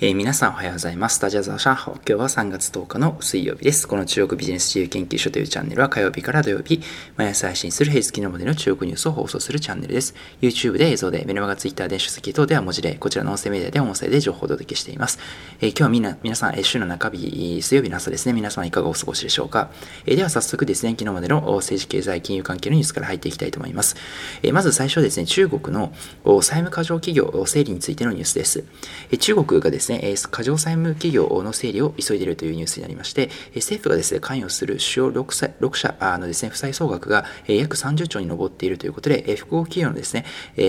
えー、皆さんおはようございます。スタジオザ・シャンハオ。今日は3月10日の水曜日です。この中国ビジネス自由研究所というチャンネルは火曜日から土曜日、毎朝配信する平日のまでの中国ニュースを放送するチャンネルです。YouTube で映像で、メルマガ、Twitter で書籍等では文字で、こちらの音声メディアで音声で情報をお届けしています。えー、今日はみな皆さん、週の中日、水曜日の朝ですね、皆様いかがお過ごしでしょうか。えー、では早速ですね、昨日までの政治経済金融関係のニュースから入っていきたいと思います。えまず最初ですね、中国の債務過剰企業整理についてのニュースです。え中国がですね、過剰債務企業の整理を急いでいるというニュースになりまして、政府がですね、関与する主要 6, 6社のですね、負債総額が約30兆に上っているということで、複合企業のですね、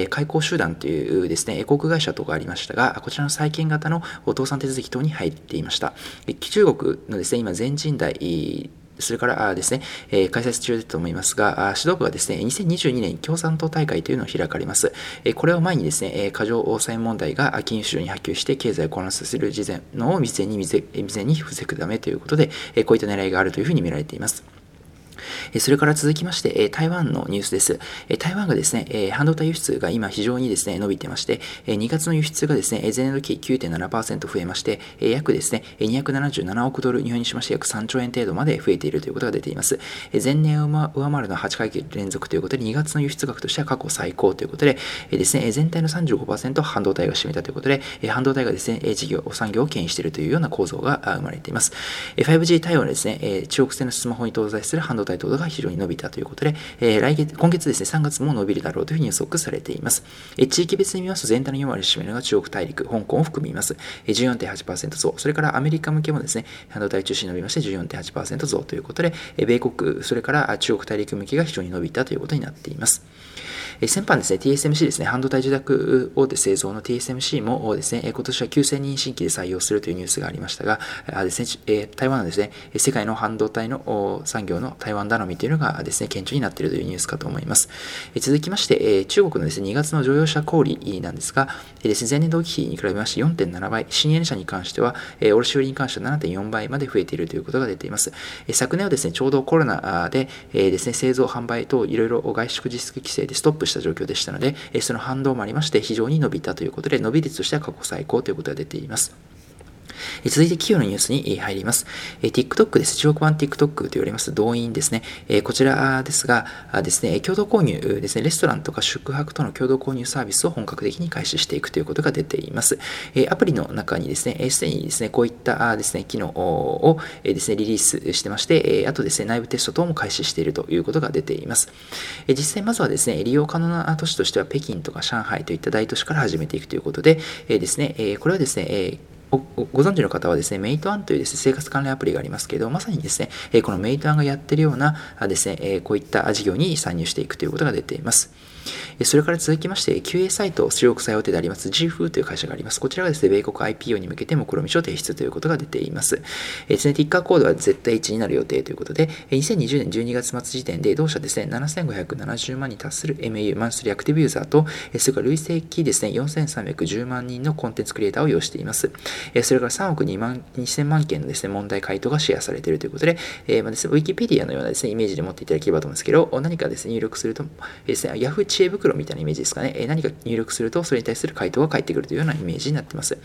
開口集団というですね、航空会社等がありましたが、こちらの債権型の倒産手続き等に入っていました。中国のですね、今全人代それからですね、え開催中だと思いますが、指導部はですね、2022年共産党大会というのを開かれます。これを前にですね、過剰債務問題が金融市場に波及して経済を混乱させる事前のを未然に未然に防ぐためということで、こういった狙いがあるというふうに見られています。それから続きまして、台湾のニュースです。台湾がですね、半導体輸出が今非常にですね、伸びてまして、2月の輸出がですね、前年度期9.7%増えまして、約ですね、277億ドル、日本にしまして約3兆円程度まで増えているということが出ています。前年を上回るのは8回連続ということで、2月の輸出額としては過去最高ということで、ですね、全体の35%半導体が占めたということで、半導体がですね、事業、産業を牽引しているというような構造が生まれています。5G 対応のですね、中国製のスマホに搭載する半導体等が非常に伸びたということで、えー、来月、今月ですね、3月も伸びるだろうというふうに予測されています。えー、地域別に見ますと全体の4割を占めるのが中国大陸、香港を含みます。えー、14.8%増。それからアメリカ向けもですね、半導体中心に伸びまして14.8%増ということで、えー、米国、それから中国大陸向けが非常に伸びたということになっています。え先般ですね、TSMC ですね、半導体受託大手製造の TSMC もですね、今年は9000人新規で採用するというニュースがありましたが、あですね、え台湾のですね、世界の半導体の産業の台湾頼みというのがですね、顕著になっているというニュースかと思います。え続きまして、え中国のですね、2月の乗用車小売なんですが、えですね、前年同期比に比べまして4.7倍、新エネ車に関しては、え卸売に関しては7.4倍まで増えているということが出ています。え昨年はですね、ちょうどコロナで、えですね、製造販売等いろいろ外出自粛規制でストップした状況でしたので、その反動もありまして非常に伸びたということで、伸び率としては過去最高ということが出ています。え続いて企業のニュースに入ります。え TikTok です。中国版 TikTok と言われます動員ですね。えこちらですがですね、共同購入ですね、レストランとか宿泊との共同購入サービスを本格的に開始していくということが出ています。えアプリの中にですね、すでにですね、こういったですね、機能をですね、リリースしてまして、あとですね、内部テスト等も開始しているということが出ています。実際まずはですね、利用可能な都市としては北京とか上海といった大都市から始めていくということで、ですね、これはですね、ご存知の方はですね、メイトアンというです、ね、生活関連アプリがありますけど、まさにですね、このメイトアンがやってるようなですね、こういった事業に参入していくということが出ています。それから続きまして、QA サイト、中国最大手であります GFoo という会社があります。こちらがですね、米国 IPO に向けて目論見書を提出ということが出ています。えですね、ティッカーコードは ZH になる予定ということで、2020年12月末時点で同社ですね、7570万に達する MAU、マンスリーアクティブユーザーと、それから累積ですね、4310万人のコンテンツクリエイターを要しています。それから3億2万2000万件のですね、問題回答がシェアされているということで、えー、まあですね、Wikipedia のようなですね、イメージで持っていただければと思うんですけど、何かですね、入力すると、ですね、Yahoo 知恵袋みたいなイメージですかね、え何か入力するとそれに対する回答が返ってくるというようなイメージになっています。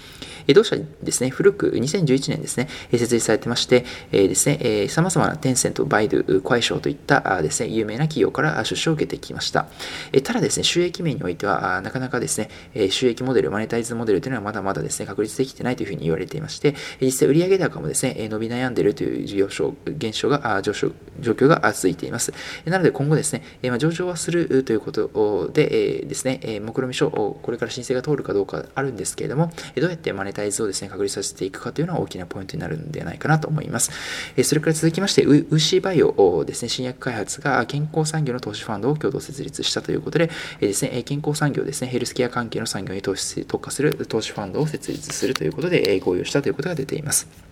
え同社ですね、古く2011年ですね、設立されてまして、えですね、え様々なテンセント、バイドゥ、クワイショウといったですね、有名な企業から出資を受けてきました。えただですね、収益面においては、なかなかですね、収益モデル、マネタイズモデルというのはまだまだですね、確立できてないというふうに言われていまして、実際売上高もですね、伸び悩んでいるという事業所現象が、上昇、状況が続いています。なので今後ですね、ま上場はするということで、えですね、え目論見書、これから申請が通るかどうかあるんですけれども、どうやってマネタイズをですね、確立させていくかというのは大きなポイントになるんではないかなと思います。えそれから続きまして、ウーシバイオですね、新薬開発が健康産業の投資ファンドを共同設立したということで、えですね、健康産業ですね、ヘルスケア関係の産業に投資特化する投資ファンドを設立するということで、え合意をしたということが出ています。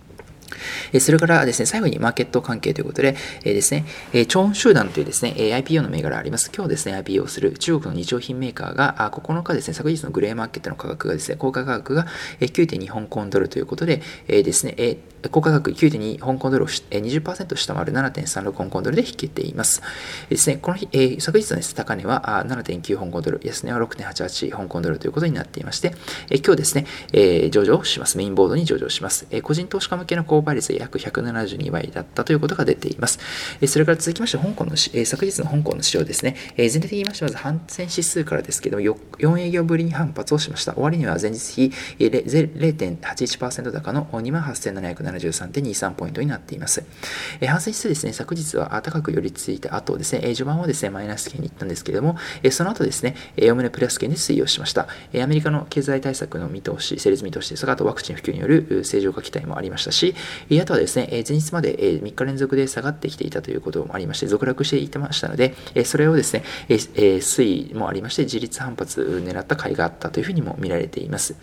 それからですね、最後にマーケット関係ということで、えー、ですね、えー、チョン集団というですね、IPO の銘柄あります。今日ですね、IPO をする中国の日用品メーカーが、9日ですね、昨日のグレーマーケットの価格がですね、高価価格が9.2香港ドルということで、えー、ですね、えー高価格9.2香港ドルを20%下回る7.36香港ドルで引けています。ですね、この日、えー、昨日の、ね、高値は7.9香港ドル、安値は6.88香港ドルということになっていまして、えー、今日ですね、えー、上場します。メインボードに上場します。えー、個人投資家向けの購買率が約172倍だったということが出ています。え、それから続きまして、香港の、え、昨日の香港の市場ですね、え、全体的に言いまして、まず反戦指数からですけども、4営業ぶりに反発をしました。終わりには前日比0.81%高の28,773.23ポイントになっています。え、反省指数ですね、昨日は高く寄り付いた後ですね、え、序盤はですね、マイナス圏に行ったんですけれども、え、その後ですね、おおむねプラス圏で推移をしました。え、アメリカの経済対策の見通し、成立見通しですが、あとワクチン普及による正常化期待もありましたし、あとはですね、え、前日まで、え、3日連続で下がってきていたということもありまして、続落していてましたので、え、それをですね、えー、推移もありまして、自立反発狙った甲斐があったというふうにも見られています。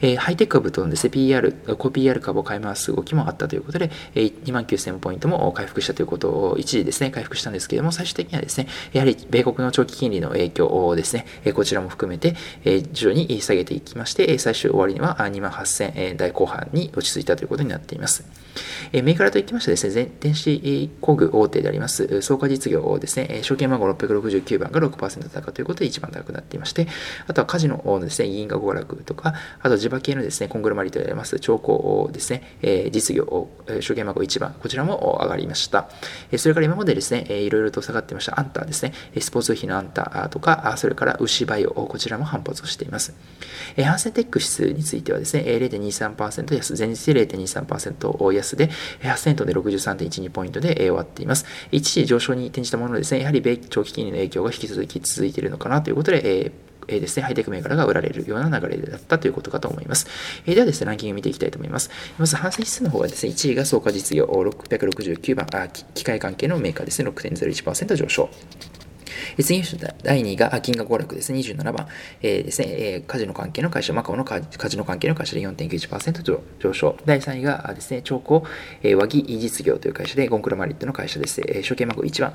えー、ハイテク株とのですね、PR、コ PR 株を買い回す動きもあったということで、えー、2万9000ポイントも回復したということを一時ですね、回復したんですけれども、最終的にはですね、やはり米国の長期金利の影響をですね、えこちらも含めて、え徐々に下げていきまして、最終終わりには2万8000台後半に落ち着いたということになっています。え銘柄といきましてですね、電子工具大手であります、創価実業ですね、証券番号669番が6%高ということで一番高くなっていまして、あとはカジノのですね、銀河娯楽とか、あと地場系のですね、コングロマリとであります兆候ですね、え実業、証券番号1番、こちらも上がりました。えそれから今までですね、いろいろと下がってましたアンターですね、スポーツ費のアンターとか、それから牛バイオ、こちらも反発をしています。ハンセンテック指数についてはですね、0.23%安、前日で0.23%安で、8000トで63.12ポイントで終わっています。一時上昇に転じたものですね、やはり米長期金利の影響が引き続き続いているのかなということで、えーえですね、ハイテク銘柄が売られるような流れだったということかと思います。えではですね、ランキング見ていきたいと思います。まず、反省指数の方はですね、1位が総価実業669番、あ機械関係のメーカーですね、6.01%上昇。次に第2位が金額娯楽ですね、27番、えー、ですね、えー、カジノ関係の会社、マカオのカジノ関係の会社で4.91%上昇。第3位がですね、超高、えー、和木実業という会社で、ゴンクロマリットの会社です。えー、証券マーク1番、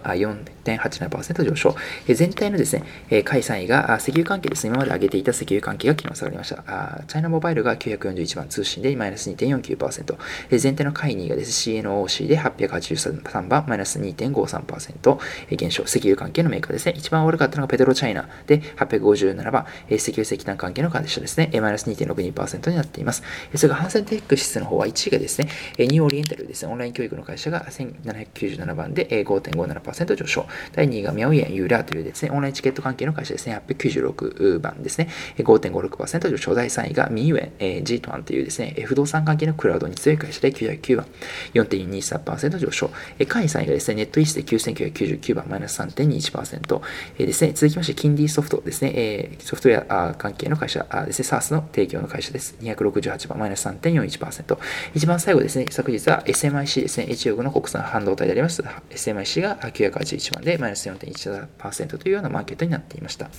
4.87%上昇。えー、全体のですね、えー、下位3位が石油関係ですね、今まで上げていた石油関係が昨日下がりました。あチャイナモバイルが941番、通信でマイナス2.49%。えー、全体の下位2位がですね、CNOC で883番、マイナス2.53%。えー、減少、石油関係のメーカーですね。一番悪かったのがペドロチャイナで857番、石油石炭関係の会社ですね。マイナス2.62%になっています。それからハンセンテック指数の方は1位がですね、ニューオリエンタルですね、オンライン教育の会社が1797番で5.57%上昇。第2位がミャオイエンユーラーというですね、オンラインチケット関係の会社ですね、896番ですね、5.56%上昇。第3位がミーウェン、G トワンというですね、不動産関係のクラウドに強い会社で909番、4.23%上昇。下位3位がですね、ネットイースで9999番、マイナス3.21%。えー、ですね、続きまして、キンディソフトですね、えー、ソフトウェア関係の会社ですね、SARS の提供の会社です。268番、マイナス3.41%。一番最後ですね、昨日は SMIC ですね、中国の国産半導体であります SMIC が981番でマイナス4.1%というようなマーケットになっていました。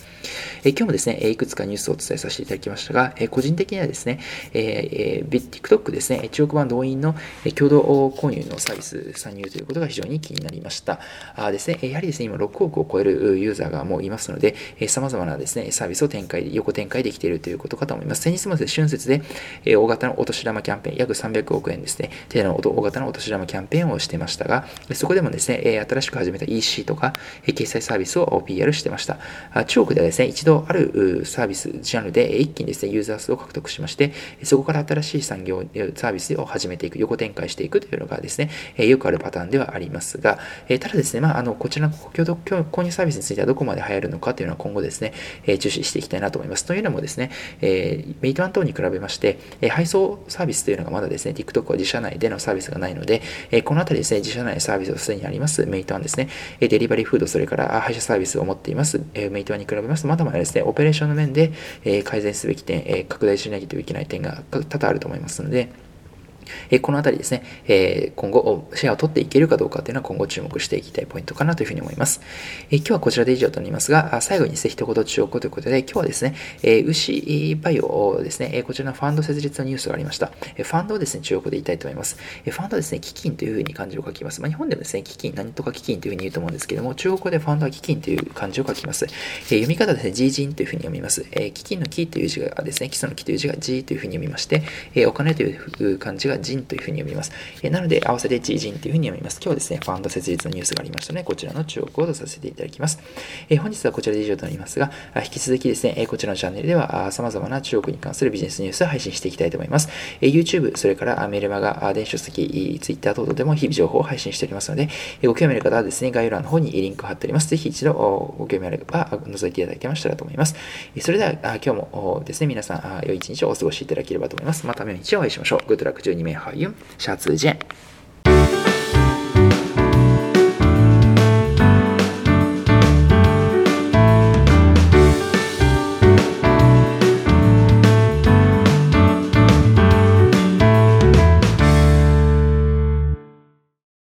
えー、今日もですね、いくつかニュースをお伝えさせていただきましたが、えー、個人的にはですね、えー、TikTok ですね、中国版動員の共同購入のサービス参入ということが非常に気になりました。あですね、やはりですね、今6億を超えるユーザーがもういますので、えー、様々なですね、サービスを展開、横展開できているということかと思います。先日もですね、春節で、えー、大型のお年玉キャンペーン、約300億円ですね、程度の大型のお年玉キャンペーンをしてましたが、そこでもですね、え新しく始めた EC とか、え決済サービスを PR してました。中国ではですね、一度あるサービス、ジャンルで一気にですね、ユーザー数を獲得しまして、そこから新しい産業、サービスを始めていく、横展開していくというのがですね、よくあるパターンではありますが、ただですね、まあ、あの、こちらの共同購入サービスについてはどこまで流行るのかというのは今後ですね、え注視していきたいなと思います。というのもですね、え、メイトワン等に比べまして、え配送サービスというのがまだですね、TikTok は自社内でのサービスがないので、えこのあたりですね、自社内サービスをすでにあります、メイトワンですね、えデリバリーフード、それから配車サービスを持っています、えメイトワンに比べますと、まだまだですね、オペレーションの面で、え改善すべき点、え拡大しなきゃいけない点が多々あると思いますので、えこのあたりですね、え今後シェアを取っていけるかどうかというのは今後注目していきたいポイントかなというふうに思います。え今日はこちらで以上となりますが、最後にですね、一言注目ということで、今日はですね、え牛バイオですね、こちらのファンド設立のニュースがありました。ファンドをですね、注目で言いたいと思います。ファンドはですね、基金というふうに漢字を書きます。まあ、日本でもですね、基金、何とか基金というふうに言うと思うんですけども、中国語でファンドは基金という漢字を書きます。え読み方ですね、ジージンというふうに読みます。え基金の木という字がですね、基礎の木という字が G というふうに読みまして、えお金という漢字がはンというふうに読みます。えなので、合わせてジンというふうに読みます。今日はですね、ファンド設立のニュースがありましたの、ね、で、こちらの注目をさせていただきます。え本日はこちらで以上となりますが、引き続きですね、こちらのチャンネルでは様々な中国に関するビジネスニュースを配信していきたいと思います。YouTube、それからメルマガ、電子書籍、Twitter 等々でも日々情報を配信しておりますので、ご興味ある方はですね、概要欄の方にリンクを貼っております。ぜひ一度ご興味あれば覗いていただけましたらと思います。それでは今日もですね、皆さん良い一日をお過ごしいただければと思います。また明日お会いしましょう。Good luck12 美好用下次见。